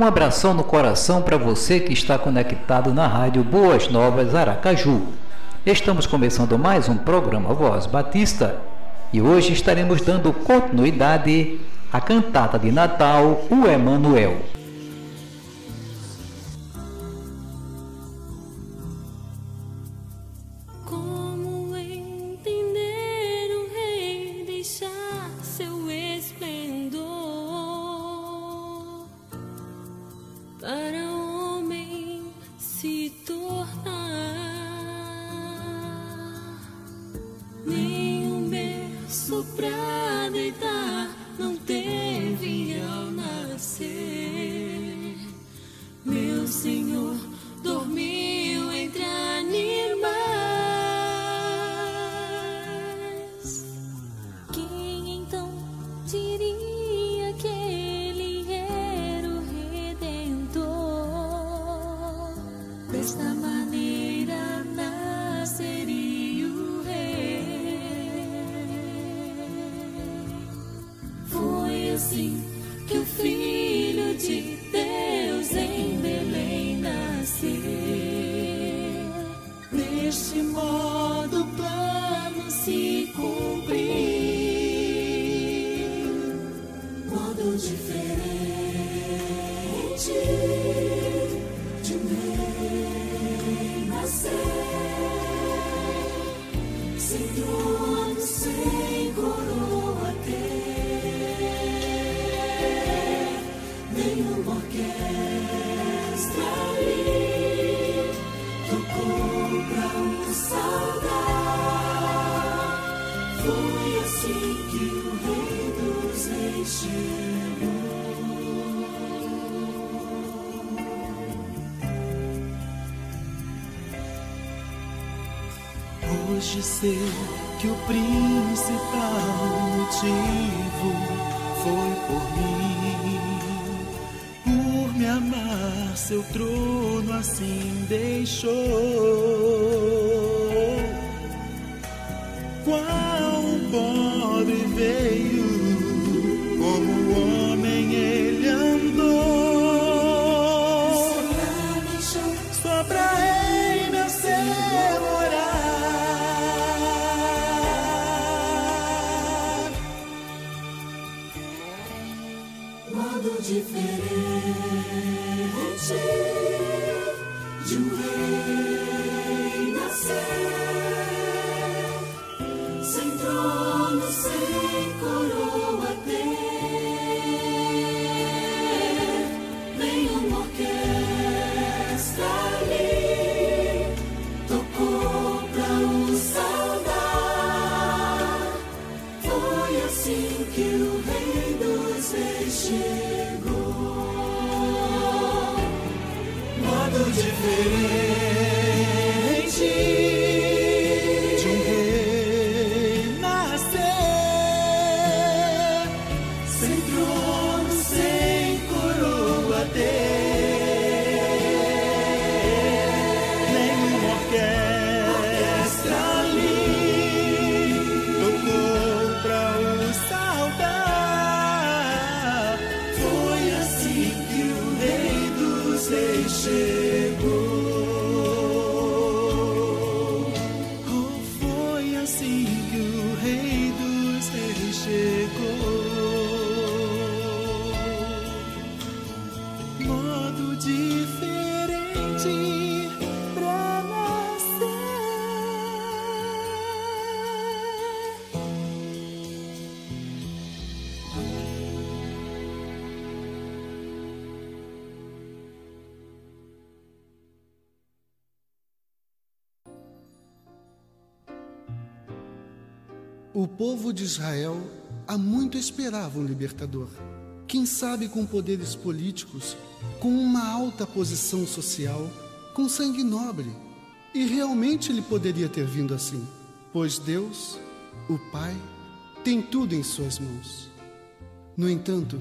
Um abração no coração para você que está conectado na rádio Boas Novas Aracaju. Estamos começando mais um programa Voz Batista e hoje estaremos dando continuidade à cantata de Natal, o Emanuel. Hoje sei que o principal motivo foi por mim, por me amar, seu trono assim deixou. Qual pobre veio, sem dos povo de Israel há muito esperava um libertador. Quem sabe com poderes políticos, com uma alta posição social, com sangue nobre. E realmente ele poderia ter vindo assim, pois Deus, o Pai, tem tudo em suas mãos. No entanto,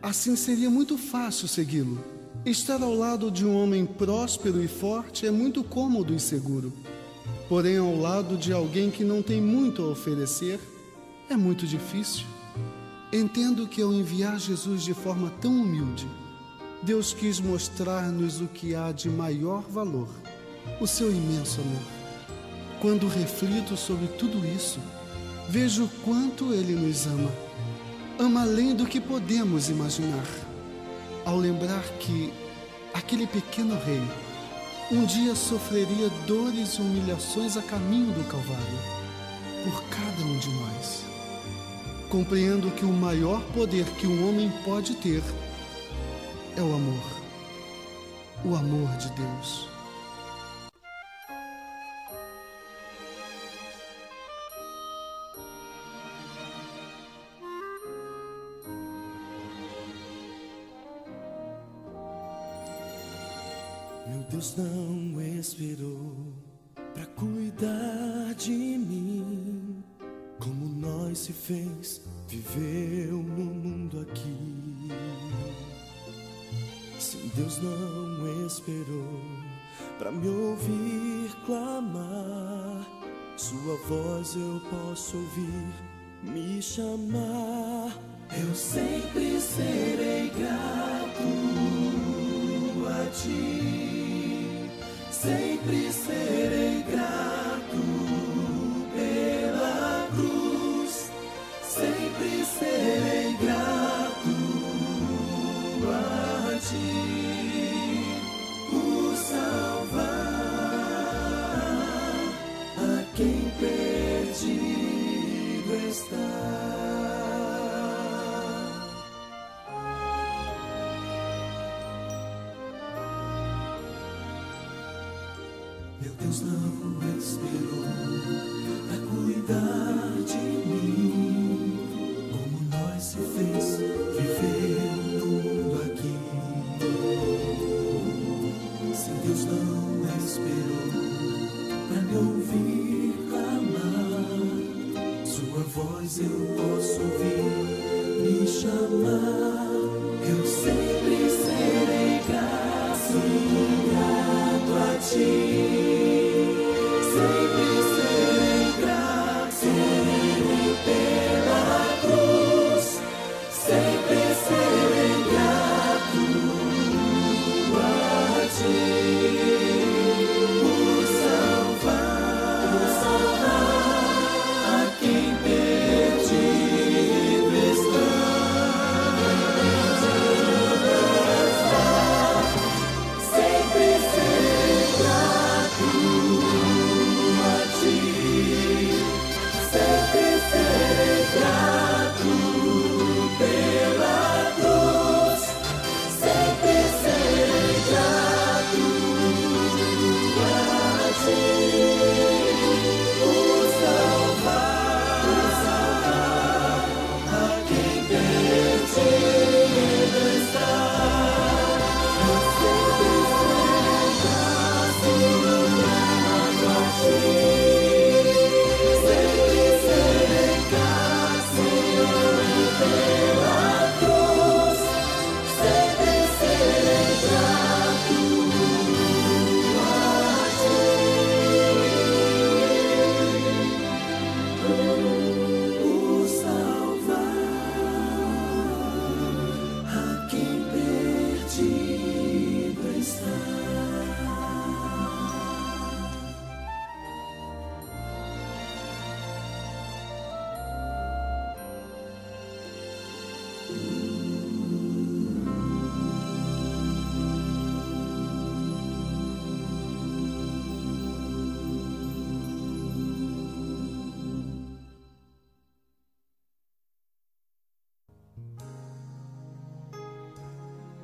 assim seria muito fácil segui-lo. Estar ao lado de um homem próspero e forte é muito cômodo e seguro. Porém, ao lado de alguém que não tem muito a oferecer, é muito difícil. Entendo que ao enviar Jesus de forma tão humilde, Deus quis mostrar-nos o que há de maior valor, o seu imenso amor. Quando reflito sobre tudo isso, vejo quanto Ele nos ama. Ama além do que podemos imaginar. Ao lembrar que aquele pequeno rei um dia sofreria dores e humilhações a caminho do Calvário, por cada um de nós. Compreendo que o maior poder que um homem pode ter é o amor. O amor de Deus. Deus não esperou para cuidar de mim, como nós se fez, viveu no mundo aqui. Sim, Deus não esperou para me ouvir clamar. Sua voz eu posso ouvir me chamar. Eu sempre serei grato a ti. Sempre serei Deus não esperou pra cuidar de mim, como nós se fez viver mundo aqui. Se Deus não esperou pra me ouvir clamar, Sua voz eu posso ouvir me chamar.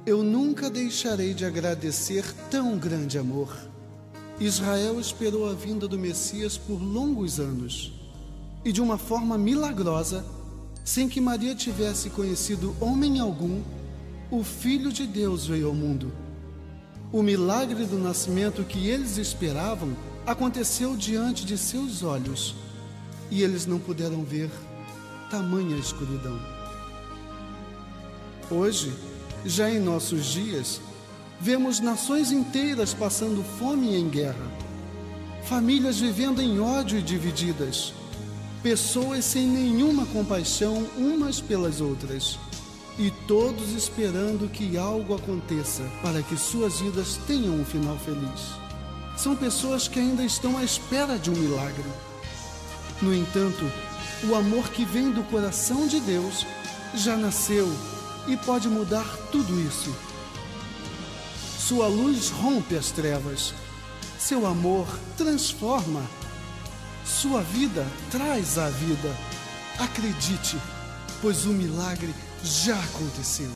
Eu nunca deixarei de agradecer tão grande amor. Israel esperou a vinda do Messias por longos anos. e de uma forma milagrosa, sem que Maria tivesse conhecido homem algum, o Filho de Deus veio ao mundo. O milagre do nascimento que eles esperavam aconteceu diante de seus olhos e eles não puderam ver tamanha escuridão. Hoje, já em nossos dias, vemos nações inteiras passando fome e em guerra, famílias vivendo em ódio e divididas, pessoas sem nenhuma compaixão umas pelas outras e todos esperando que algo aconteça para que suas vidas tenham um final feliz. São pessoas que ainda estão à espera de um milagre. No entanto, o amor que vem do coração de Deus já nasceu e pode mudar tudo isso. Sua luz rompe as trevas, seu amor transforma, sua vida traz a vida. Acredite, pois o milagre já aconteceu.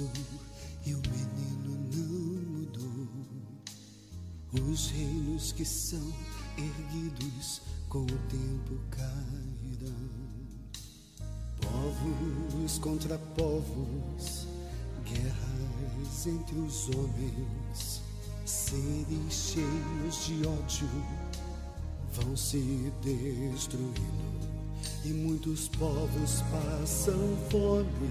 Passou e o menino não mudou. Os reinos que são erguidos com o tempo cairão. Povos contra povos, guerras entre os homens, seres cheios de ódio vão se destruindo e muitos povos passam fome,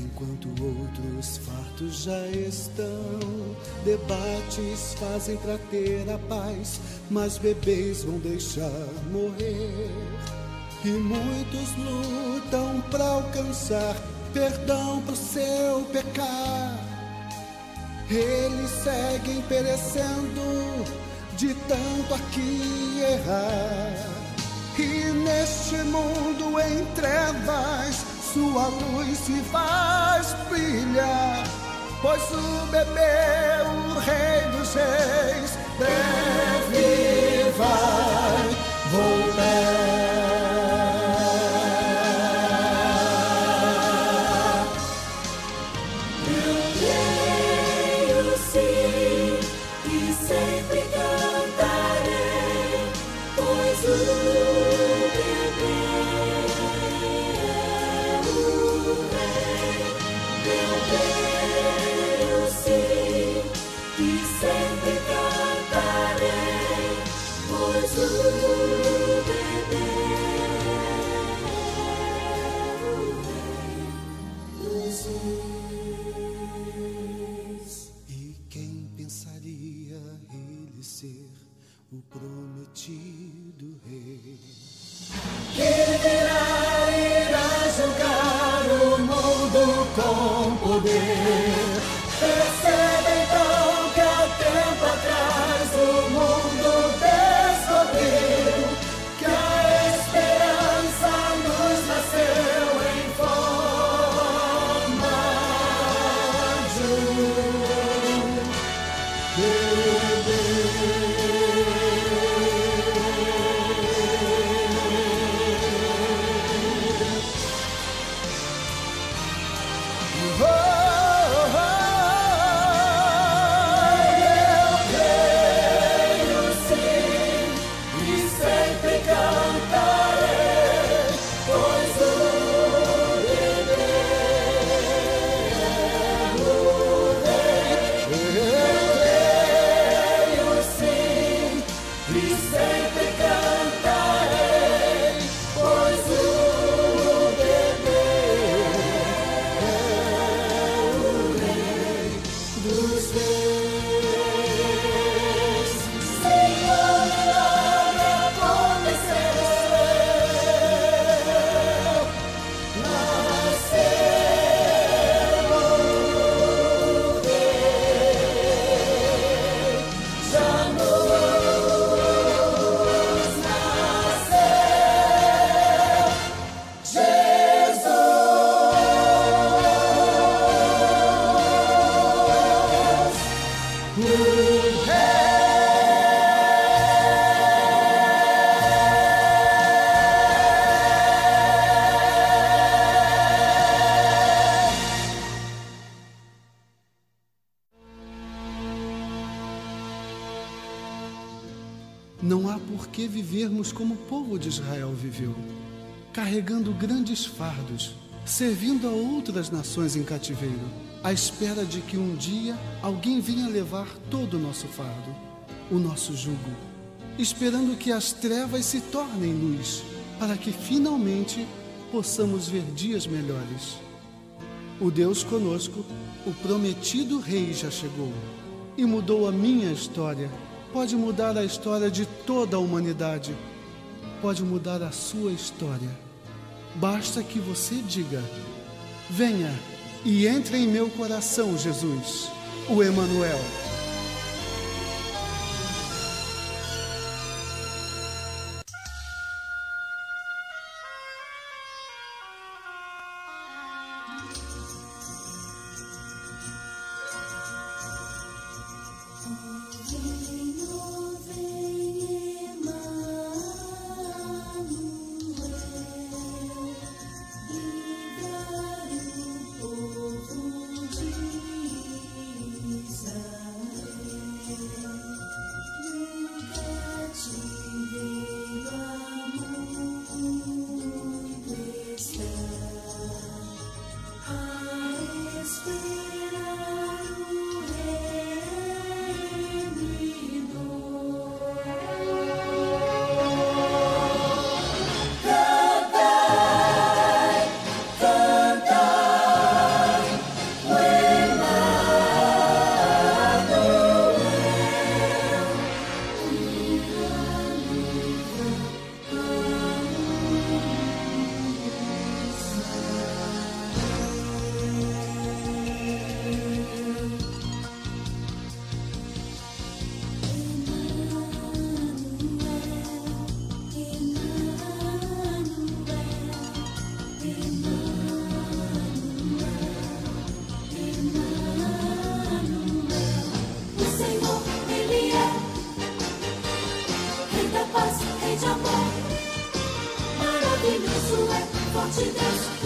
enquanto outros fartos já estão. Debates fazem pra ter a paz, mas bebês vão deixar morrer. E muitos lutam pra alcançar perdão pro seu pecar. Eles seguem perecendo de tanto aqui errar. E neste mundo em trevas, sua luz se faz brilhar. Pois o bebê, o rei dos reis, breve vai voltar. Povo de Israel viveu, carregando grandes fardos, servindo a outras nações em cativeiro, à espera de que um dia alguém venha levar todo o nosso fardo, o nosso jugo, esperando que as trevas se tornem luz, para que finalmente possamos ver dias melhores. O Deus conosco, o prometido Rei já chegou e mudou a minha história. Pode mudar a história de toda a humanidade. Pode mudar a sua história. Basta que você diga: Venha e entre em meu coração, Jesus, o Emanuel.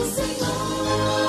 sing along.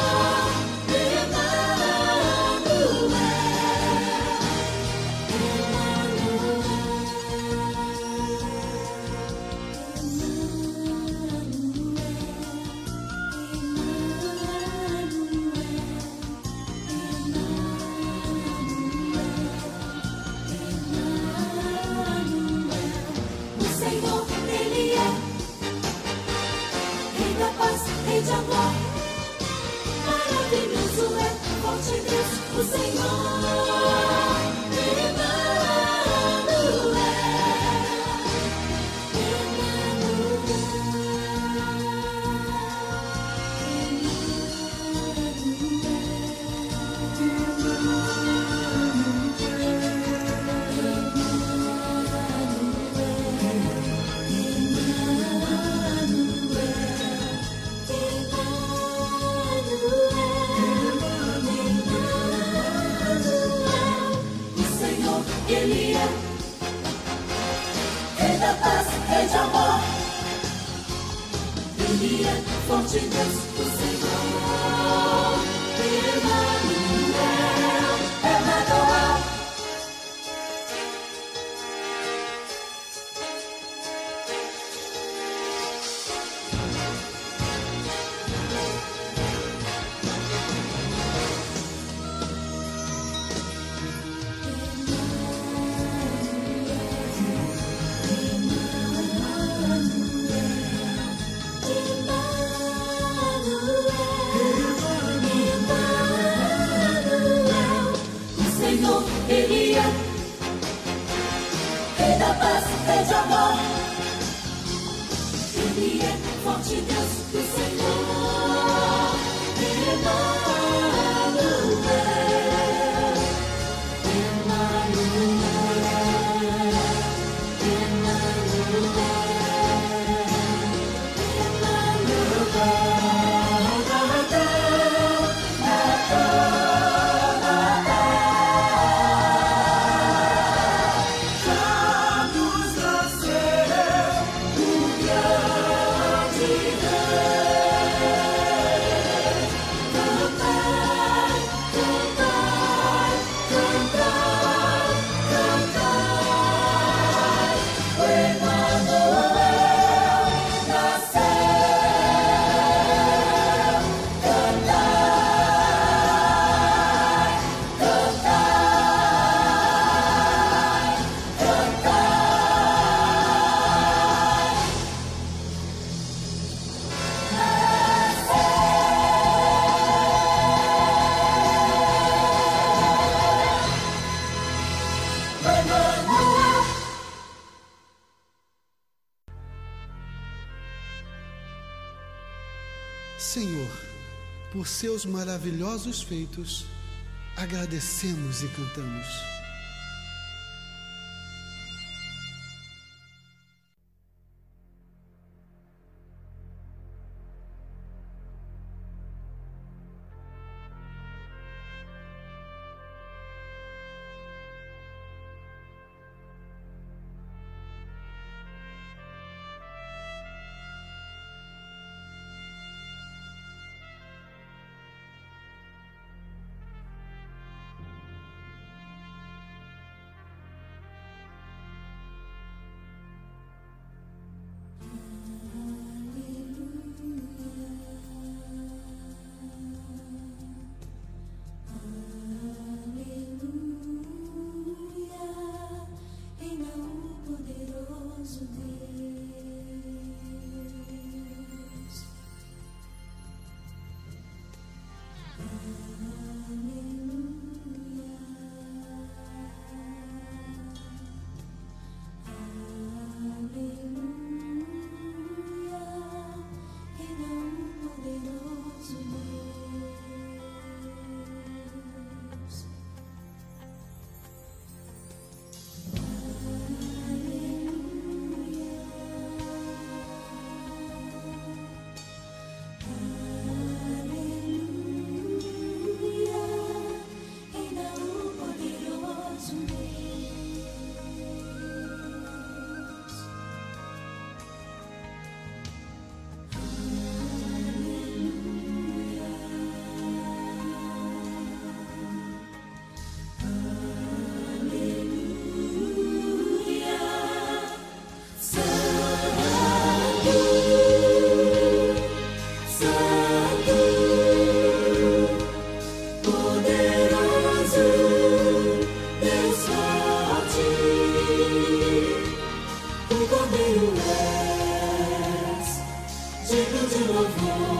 Seus maravilhosos feitos, agradecemos e cantamos. novo.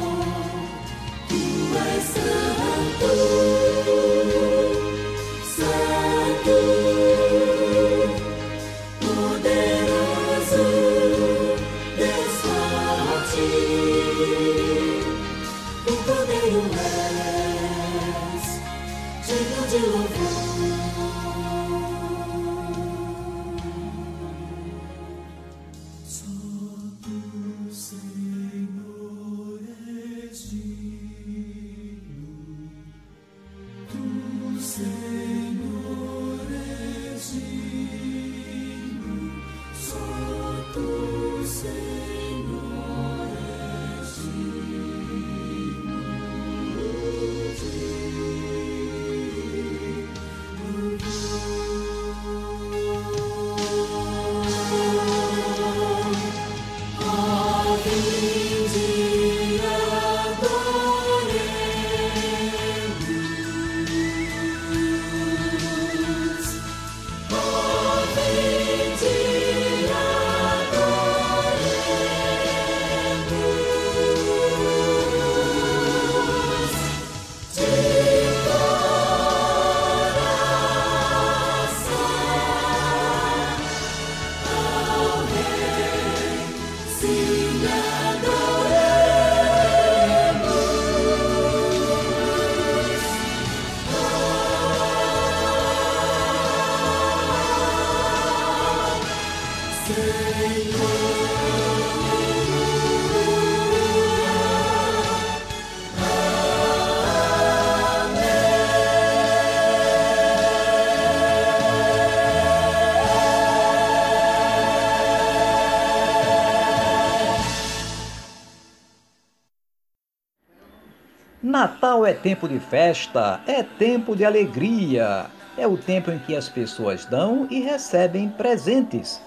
Natal é tempo de festa, é tempo de alegria, é o tempo em que as pessoas dão e recebem presentes.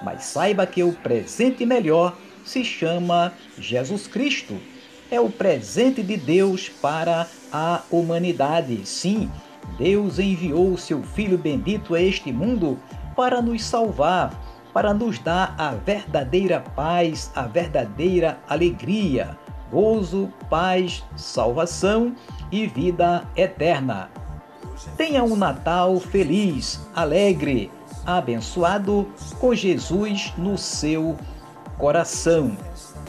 Mas saiba que o presente melhor se chama Jesus Cristo. É o presente de Deus para a humanidade. Sim, Deus enviou o seu Filho bendito a este mundo para nos salvar, para nos dar a verdadeira paz, a verdadeira alegria gozo, paz, salvação e vida eterna. Tenha um Natal feliz, alegre, abençoado com Jesus no seu coração.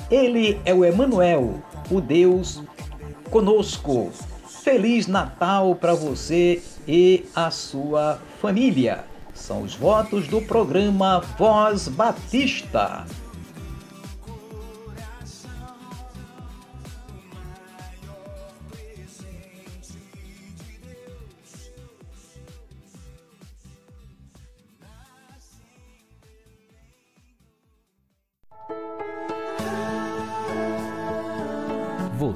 Ele é o Emanuel, o Deus conosco. Feliz Natal para você e a sua família. São os votos do programa Voz Batista.